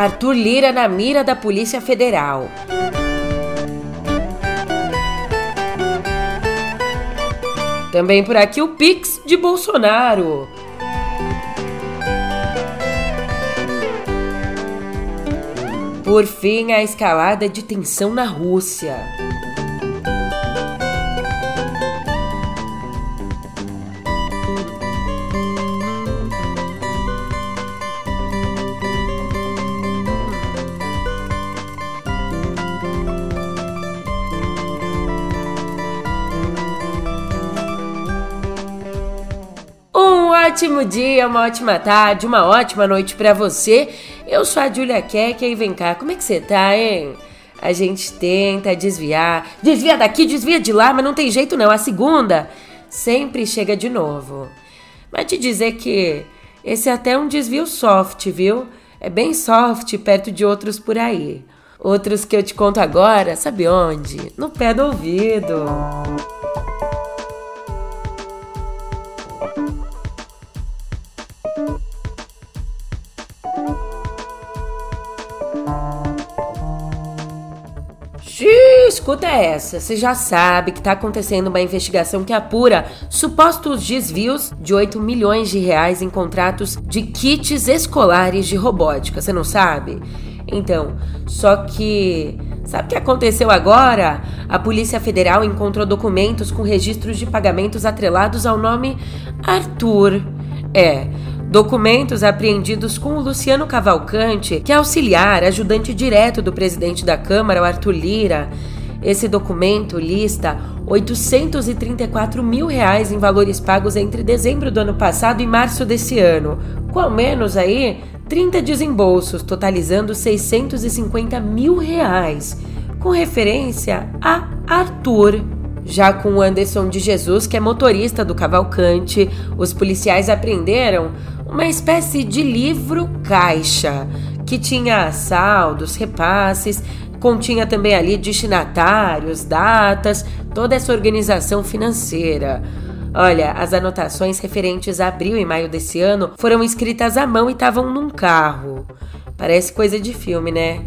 Arthur Lira na mira da Polícia Federal. Também por aqui o Pix de Bolsonaro. Por fim, a escalada de tensão na Rússia. Ótimo dia, uma ótima tarde, uma ótima noite para você. Eu sou a Julia Keck e vem cá, como é que você tá, hein? A gente tenta desviar, desvia daqui, desvia de lá, mas não tem jeito não. A segunda sempre chega de novo. Mas te dizer que esse é até um desvio soft, viu? É bem soft perto de outros por aí. Outros que eu te conto agora, sabe onde? No pé do ouvido. Escuta essa. Você já sabe que está acontecendo uma investigação que apura supostos desvios de 8 milhões de reais em contratos de kits escolares de robótica. Você não sabe? Então, só que sabe o que aconteceu agora? A Polícia Federal encontrou documentos com registros de pagamentos atrelados ao nome Arthur. É, Documentos apreendidos com o Luciano Cavalcante, que é auxiliar, ajudante direto do presidente da Câmara, o Arthur Lira. Esse documento lista 834 mil reais em valores pagos entre dezembro do ano passado e março desse ano, com ao menos aí 30 desembolsos, totalizando 650 mil reais, com referência a Arthur. Já com o Anderson de Jesus, que é motorista do Cavalcante, os policiais apreenderam uma espécie de livro-caixa que tinha saldos, repasses, continha também ali destinatários, datas, toda essa organização financeira. Olha, as anotações referentes a abril e maio desse ano foram escritas à mão e estavam num carro. Parece coisa de filme, né?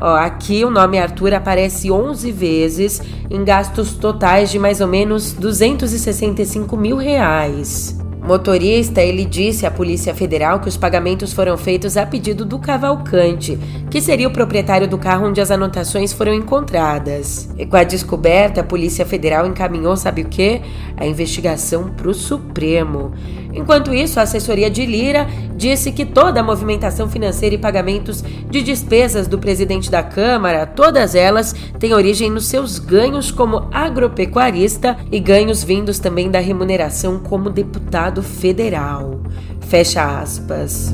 Ó, aqui o nome Arthur aparece 11 vezes em gastos totais de mais ou menos 265 mil reais motorista, ele disse à Polícia Federal que os pagamentos foram feitos a pedido do Cavalcante, que seria o proprietário do carro onde as anotações foram encontradas. E com a descoberta, a Polícia Federal encaminhou, sabe o que? A investigação para o Supremo. Enquanto isso, a assessoria de Lira disse que toda a movimentação financeira e pagamentos de despesas do presidente da Câmara, todas elas têm origem nos seus ganhos como agropecuarista e ganhos vindos também da remuneração como deputado federal. Fecha aspas.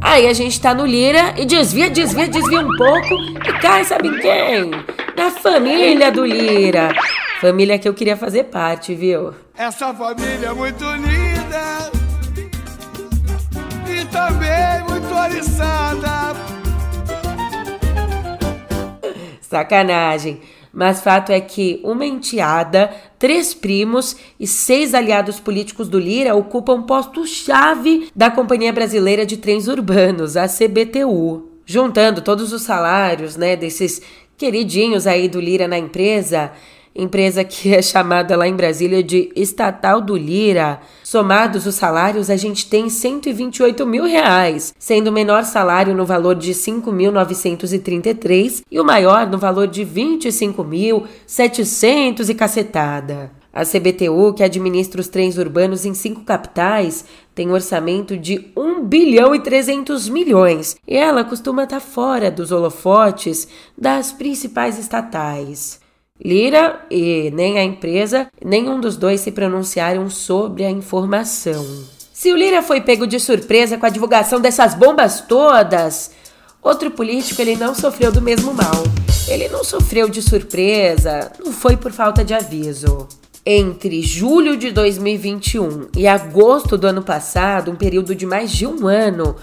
Aí a gente tá no Lira e desvia, desvia, desvia um pouco e cai, sabe em quem? Na família do Lira. Família que eu queria fazer parte, viu? Essa família é muito linda e também muito oriçada. Sacanagem. Mas fato é que uma enteada, três primos e seis aliados políticos do Lira ocupam posto-chave da Companhia Brasileira de Trens Urbanos, a CBTU. Juntando todos os salários, né, desses queridinhos aí do Lira na empresa, empresa que é chamada lá em Brasília de Estatal do Lira. Somados os salários, a gente tem 128 mil reais, sendo o menor salário no valor de 5.933 e o maior no valor de 25.700 e cacetada. A CBTU, que administra os trens urbanos em cinco capitais, tem um orçamento de 1 bilhão e 300 milhões e ela costuma estar fora dos holofotes das principais estatais. Lira e nem a empresa, nenhum dos dois se pronunciaram sobre a informação. Se o Lira foi pego de surpresa com a divulgação dessas bombas todas, outro político ele não sofreu do mesmo mal. Ele não sofreu de surpresa, não foi por falta de aviso. Entre julho de 2021 e agosto do ano passado, um período de mais de um ano,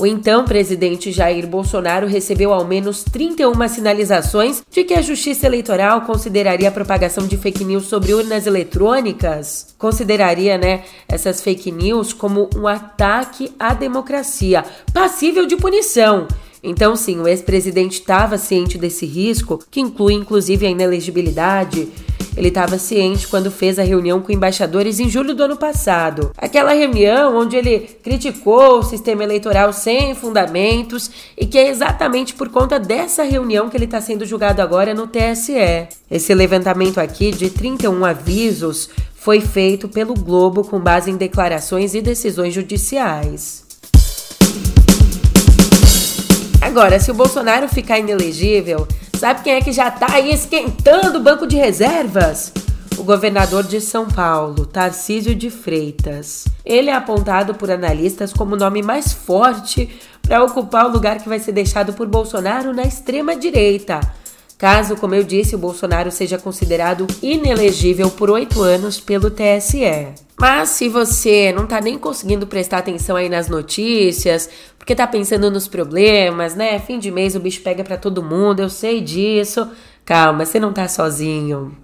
O então presidente Jair Bolsonaro recebeu ao menos 31 sinalizações de que a Justiça Eleitoral consideraria a propagação de fake news sobre urnas eletrônicas, consideraria, né, essas fake news como um ataque à democracia, passível de punição. Então, sim, o ex-presidente estava ciente desse risco, que inclui inclusive a inelegibilidade ele estava ciente quando fez a reunião com embaixadores em julho do ano passado. Aquela reunião onde ele criticou o sistema eleitoral sem fundamentos e que é exatamente por conta dessa reunião que ele está sendo julgado agora no TSE. Esse levantamento aqui de 31 avisos foi feito pelo Globo com base em declarações e decisões judiciais. Agora, se o Bolsonaro ficar inelegível, Sabe quem é que já tá aí esquentando o banco de reservas? O governador de São Paulo, Tarcísio de Freitas. Ele é apontado por analistas como o nome mais forte para ocupar o lugar que vai ser deixado por Bolsonaro na extrema direita. Caso, como eu disse, o Bolsonaro seja considerado inelegível por oito anos pelo TSE. Mas se você não tá nem conseguindo prestar atenção aí nas notícias, porque tá pensando nos problemas, né? Fim de mês o bicho pega para todo mundo, eu sei disso. Calma, você não tá sozinho.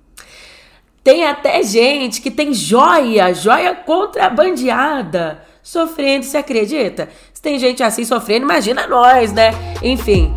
Tem até gente que tem joia, joia contrabandeada, sofrendo, você acredita? Se tem gente assim sofrendo, imagina nós, né? Enfim.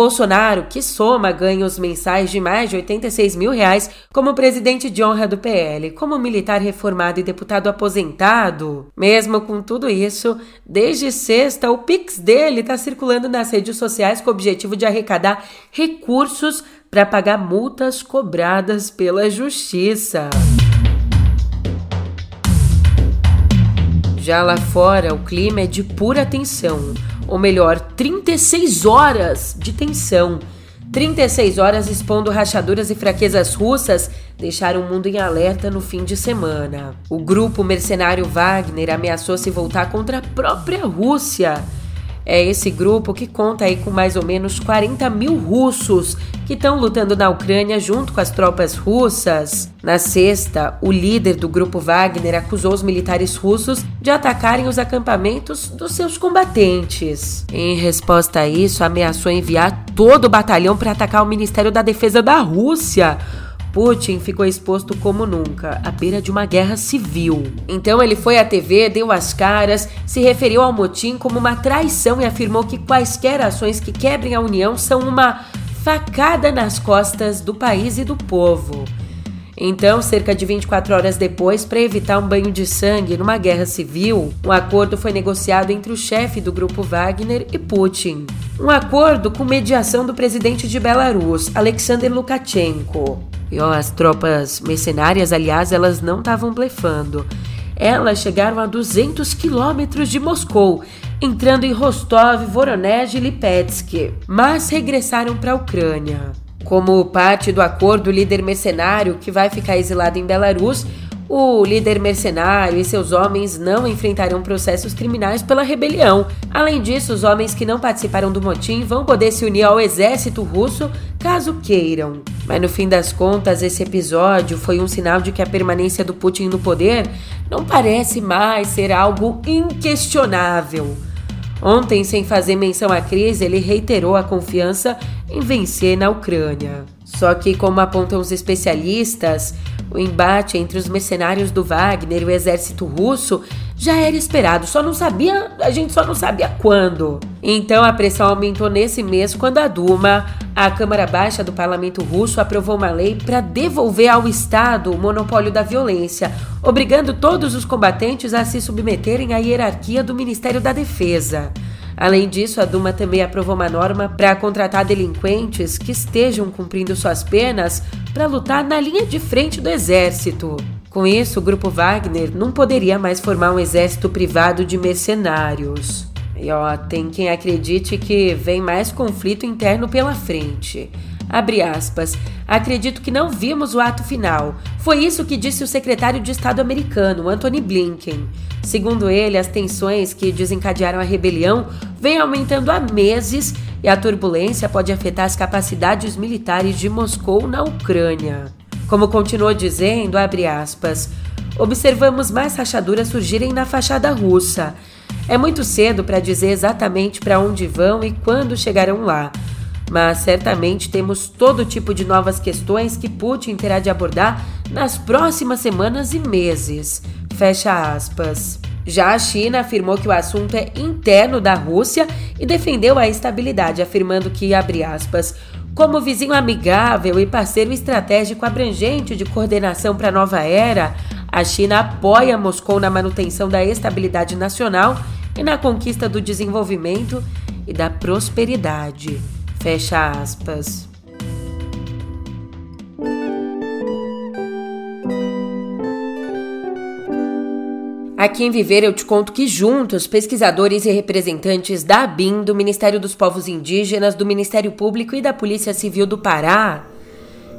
Bolsonaro, que soma ganhos mensais de mais de 86 mil reais como presidente de honra do PL, como militar reformado e deputado aposentado. Mesmo com tudo isso, desde sexta, o Pix dele está circulando nas redes sociais com o objetivo de arrecadar recursos para pagar multas cobradas pela justiça. Já lá fora, o clima é de pura tensão ou melhor, 36 horas de tensão. 36 horas expondo rachaduras e fraquezas russas deixaram o mundo em alerta no fim de semana. O grupo mercenário Wagner ameaçou se voltar contra a própria Rússia é esse grupo que conta aí com mais ou menos 40 mil russos que estão lutando na Ucrânia junto com as tropas russas. Na sexta, o líder do grupo Wagner acusou os militares russos de atacarem os acampamentos dos seus combatentes. Em resposta a isso, ameaçou enviar todo o batalhão para atacar o Ministério da Defesa da Rússia Putin ficou exposto como nunca, à beira de uma guerra civil. Então ele foi à TV, deu as caras, se referiu ao motim como uma traição e afirmou que quaisquer ações que quebrem a União são uma facada nas costas do país e do povo. Então, cerca de 24 horas depois, para evitar um banho de sangue numa guerra civil, um acordo foi negociado entre o chefe do grupo Wagner e Putin. Um acordo com mediação do presidente de Belarus, Alexander Lukashenko. E ó, as tropas mercenárias, aliás, elas não estavam blefando. Elas chegaram a 200 quilômetros de Moscou, entrando em Rostov, Voronezh e Lipetsk, mas regressaram para a Ucrânia. Como parte do acordo, o líder mercenário, que vai ficar exilado em Belarus, o líder mercenário e seus homens não enfrentarão processos criminais pela rebelião. Além disso, os homens que não participaram do motim vão poder se unir ao exército russo caso queiram. Mas no fim das contas, esse episódio foi um sinal de que a permanência do Putin no poder não parece mais ser algo inquestionável. Ontem, sem fazer menção à crise, ele reiterou a confiança em vencer na Ucrânia. Só que, como apontam os especialistas, o embate entre os mercenários do Wagner e o exército russo já era esperado, só não sabia, a gente só não sabia quando. Então a pressão aumentou nesse mês quando a Duma, a Câmara Baixa do Parlamento Russo, aprovou uma lei para devolver ao Estado o monopólio da violência, obrigando todos os combatentes a se submeterem à hierarquia do Ministério da Defesa. Além disso, a Duma também aprovou uma norma para contratar delinquentes que estejam cumprindo suas penas para lutar na linha de frente do exército. Com isso, o grupo Wagner não poderia mais formar um exército privado de mercenários. E ó, tem quem acredite que vem mais conflito interno pela frente. Abre aspas. Acredito que não vimos o ato final. Foi isso que disse o secretário de Estado americano, Anthony Blinken. Segundo ele, as tensões que desencadearam a rebelião vêm aumentando há meses e a turbulência pode afetar as capacidades militares de Moscou na Ucrânia. Como continuou dizendo, abre aspas, observamos mais rachaduras surgirem na fachada russa. É muito cedo para dizer exatamente para onde vão e quando chegarão lá, mas certamente temos todo tipo de novas questões que Putin terá de abordar nas próximas semanas e meses. Fecha aspas. Já a China afirmou que o assunto é interno da Rússia e defendeu a estabilidade, afirmando que, abre aspas, como vizinho amigável e parceiro estratégico abrangente de coordenação para a nova era, a China apoia Moscou na manutenção da estabilidade nacional e na conquista do desenvolvimento e da prosperidade. Fecha aspas. Aqui em Viver eu te conto que juntos, pesquisadores e representantes da ABIN, do Ministério dos Povos Indígenas, do Ministério Público e da Polícia Civil do Pará,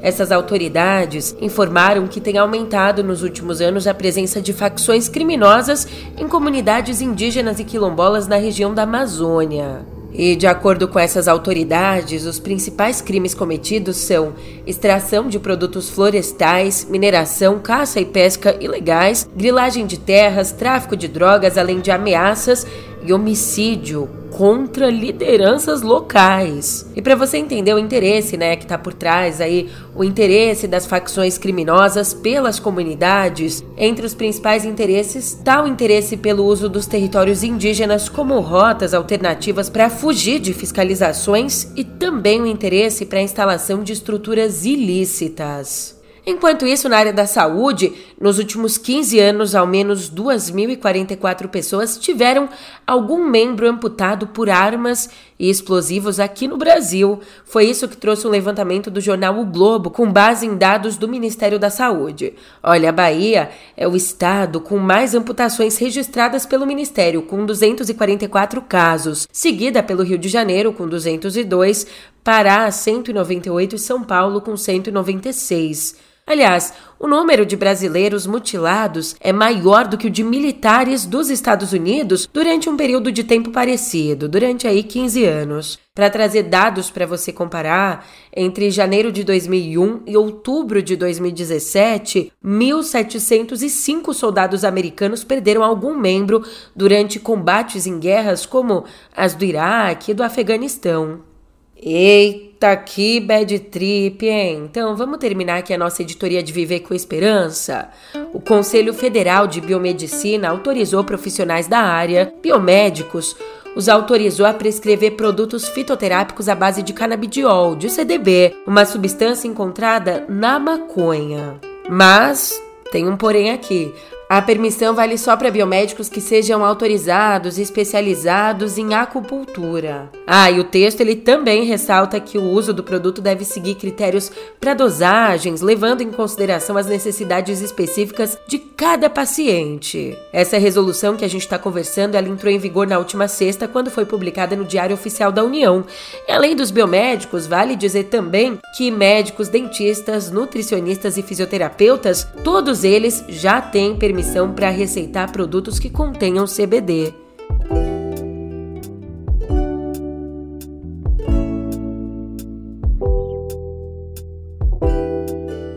essas autoridades informaram que tem aumentado nos últimos anos a presença de facções criminosas em comunidades indígenas e quilombolas na região da Amazônia. E, de acordo com essas autoridades, os principais crimes cometidos são extração de produtos florestais, mineração, caça e pesca ilegais, grilagem de terras, tráfico de drogas, além de ameaças e homicídio contra lideranças locais. E para você entender o interesse, né, que está por trás aí, o interesse das facções criminosas pelas comunidades, entre os principais interesses está o interesse pelo uso dos territórios indígenas como rotas alternativas para fugir de fiscalizações e também o interesse para a instalação de estruturas ilícitas. Enquanto isso, na área da saúde, nos últimos 15 anos, ao menos 2.044 pessoas tiveram algum membro amputado por armas e explosivos aqui no Brasil. Foi isso que trouxe o um levantamento do jornal O Globo, com base em dados do Ministério da Saúde. Olha, a Bahia é o estado com mais amputações registradas pelo Ministério, com 244 casos, seguida pelo Rio de Janeiro, com 202, Pará, 198 e São Paulo, com 196. Aliás, o número de brasileiros mutilados é maior do que o de militares dos Estados Unidos durante um período de tempo parecido, durante aí 15 anos. Para trazer dados para você comparar, entre janeiro de 2001 e outubro de 2017, 1.705 soldados americanos perderam algum membro durante combates em guerras como as do Iraque e do Afeganistão. Eita, que bad trip, hein? Então vamos terminar aqui a nossa editoria de Viver com Esperança. O Conselho Federal de Biomedicina autorizou profissionais da área, biomédicos, os autorizou a prescrever produtos fitoterápicos à base de canabidiol, de CDB, uma substância encontrada na maconha. Mas tem um porém aqui. A permissão vale só para biomédicos que sejam autorizados e especializados em acupuntura. Ah, e o texto ele também ressalta que o uso do produto deve seguir critérios para dosagens, levando em consideração as necessidades específicas de cada paciente. Essa resolução que a gente está conversando, ela entrou em vigor na última sexta, quando foi publicada no Diário Oficial da União. E além dos biomédicos, vale dizer também que médicos, dentistas, nutricionistas e fisioterapeutas, todos eles já têm permissão para receitar produtos que contenham CBD.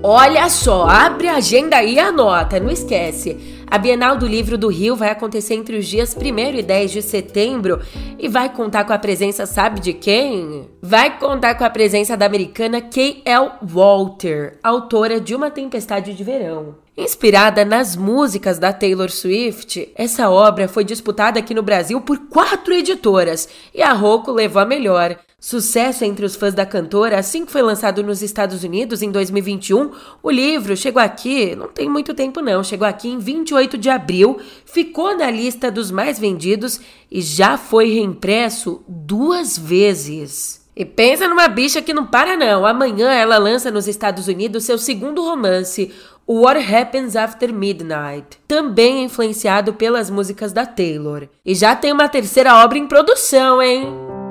Olha só, abre a agenda e anota, não esquece. A Bienal do Livro do Rio vai acontecer entre os dias 1 e 10 de setembro e vai contar com a presença, sabe de quem? Vai contar com a presença da americana K.L. Walter, autora de Uma Tempestade de Verão. Inspirada nas músicas da Taylor Swift, essa obra foi disputada aqui no Brasil por quatro editoras e a Rocco levou a melhor. Sucesso entre os fãs da cantora, assim que foi lançado nos Estados Unidos em 2021, o livro chegou aqui, não tem muito tempo não, chegou aqui em 28 de abril, ficou na lista dos mais vendidos e já foi reimpresso duas vezes. E pensa numa bicha que não para não. Amanhã ela lança nos Estados Unidos seu segundo romance, What Happens After Midnight, também influenciado pelas músicas da Taylor. E já tem uma terceira obra em produção, hein?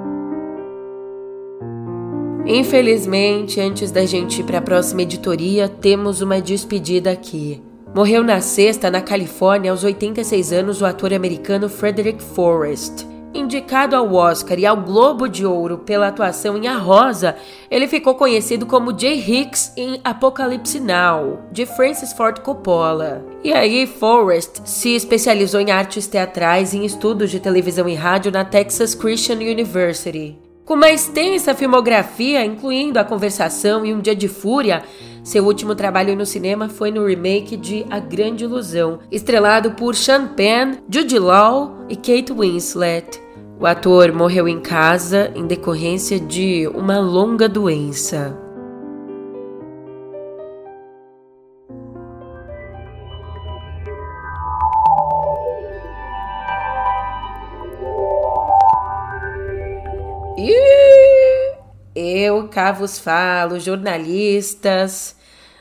Infelizmente, antes da gente ir para a próxima editoria, temos uma despedida aqui. Morreu na sexta, na Califórnia, aos 86 anos, o ator americano Frederick Forrest. Indicado ao Oscar e ao Globo de Ouro pela atuação em A Rosa, ele ficou conhecido como Jay Hicks em Apocalipse Now, de Francis Ford Coppola. E aí, Forrest se especializou em artes teatrais e em estudos de televisão e rádio na Texas Christian University. Com uma extensa filmografia, incluindo A Conversação e Um Dia de Fúria, seu último trabalho no cinema foi no remake de A Grande Ilusão, estrelado por Sean Penn, Jude Law e Kate Winslet. O ator morreu em casa em decorrência de uma longa doença. Eu cá vos falo, jornalistas.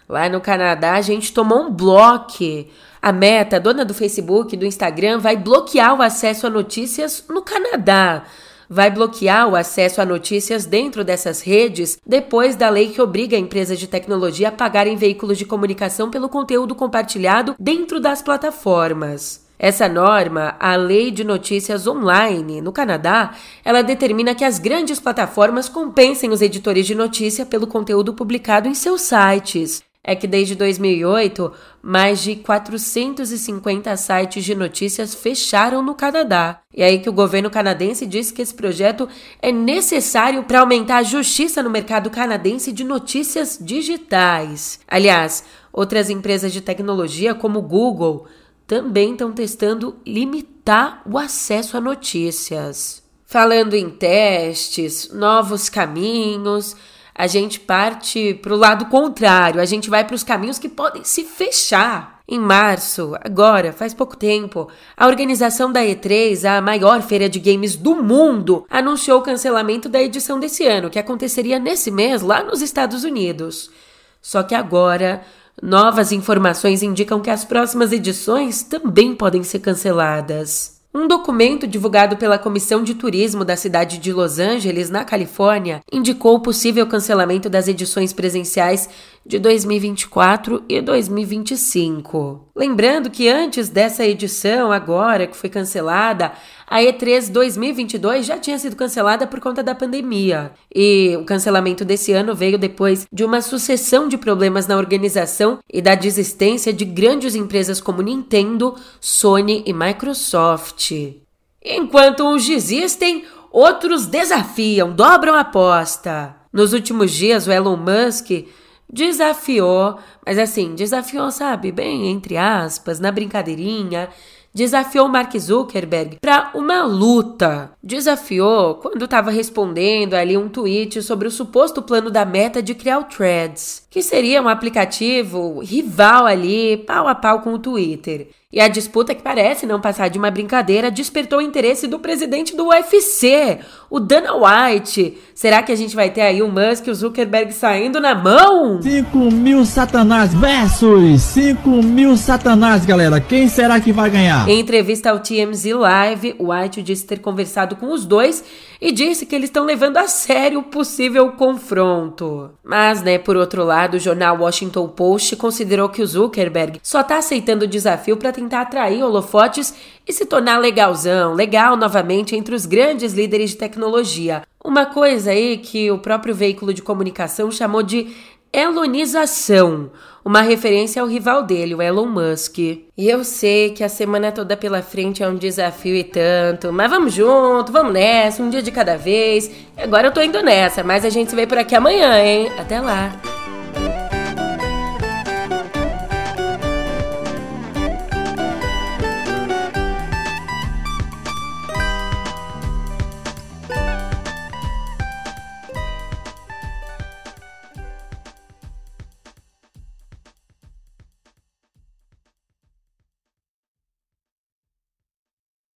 Lá no Canadá, a gente tomou um bloco a Meta, dona do Facebook do Instagram, vai bloquear o acesso a notícias no Canadá. Vai bloquear o acesso a notícias dentro dessas redes depois da lei que obriga empresas de tecnologia a pagarem veículos de comunicação pelo conteúdo compartilhado dentro das plataformas. Essa norma, a Lei de Notícias Online no Canadá, ela determina que as grandes plataformas compensem os editores de notícia pelo conteúdo publicado em seus sites é que desde 2008, mais de 450 sites de notícias fecharam no Canadá. E aí que o governo canadense disse que esse projeto é necessário para aumentar a justiça no mercado canadense de notícias digitais. Aliás, outras empresas de tecnologia como Google também estão testando limitar o acesso a notícias. Falando em testes, novos caminhos, a gente parte para o lado contrário, a gente vai para os caminhos que podem se fechar. Em março, agora, faz pouco tempo, a organização da E3, a maior feira de games do mundo, anunciou o cancelamento da edição desse ano, que aconteceria nesse mês lá nos Estados Unidos. Só que agora, novas informações indicam que as próximas edições também podem ser canceladas. Um documento divulgado pela Comissão de Turismo da cidade de Los Angeles, na Califórnia, indicou o possível cancelamento das edições presenciais de 2024 e 2025. Lembrando que antes dessa edição, agora que foi cancelada, a E3 2022 já tinha sido cancelada por conta da pandemia. E o cancelamento desse ano veio depois de uma sucessão de problemas na organização e da desistência de grandes empresas como Nintendo, Sony e Microsoft. Enquanto uns desistem, outros desafiam, dobram a aposta. Nos últimos dias, o Elon Musk desafiou, mas assim, desafiou, sabe, bem entre aspas, na brincadeirinha, desafiou Mark Zuckerberg para uma luta. Desafiou quando estava respondendo ali um tweet sobre o suposto plano da Meta de criar o Threads, que seria um aplicativo rival ali, pau a pau com o Twitter. E a disputa, que parece não passar de uma brincadeira, despertou o interesse do presidente do UFC, o Dana White. Será que a gente vai ter aí o Musk e o Zuckerberg saindo na mão? 5 mil satanás versus 5 mil satanás, galera. Quem será que vai ganhar? Em entrevista ao TMZ Live, White disse ter conversado com os dois e disse que eles estão levando a sério o possível confronto. Mas, né, por outro lado, o jornal Washington Post considerou que o Zuckerberg só está aceitando o desafio para tentar atrair holofotes e se tornar legalzão, legal novamente entre os grandes líderes de tecnologia. Uma coisa aí que o próprio veículo de comunicação chamou de elonização, uma referência ao rival dele, o Elon Musk. E eu sei que a semana toda pela frente é um desafio e tanto, mas vamos junto, vamos nessa, um dia de cada vez. Agora eu tô indo nessa, mas a gente se vê por aqui amanhã, hein? Até lá!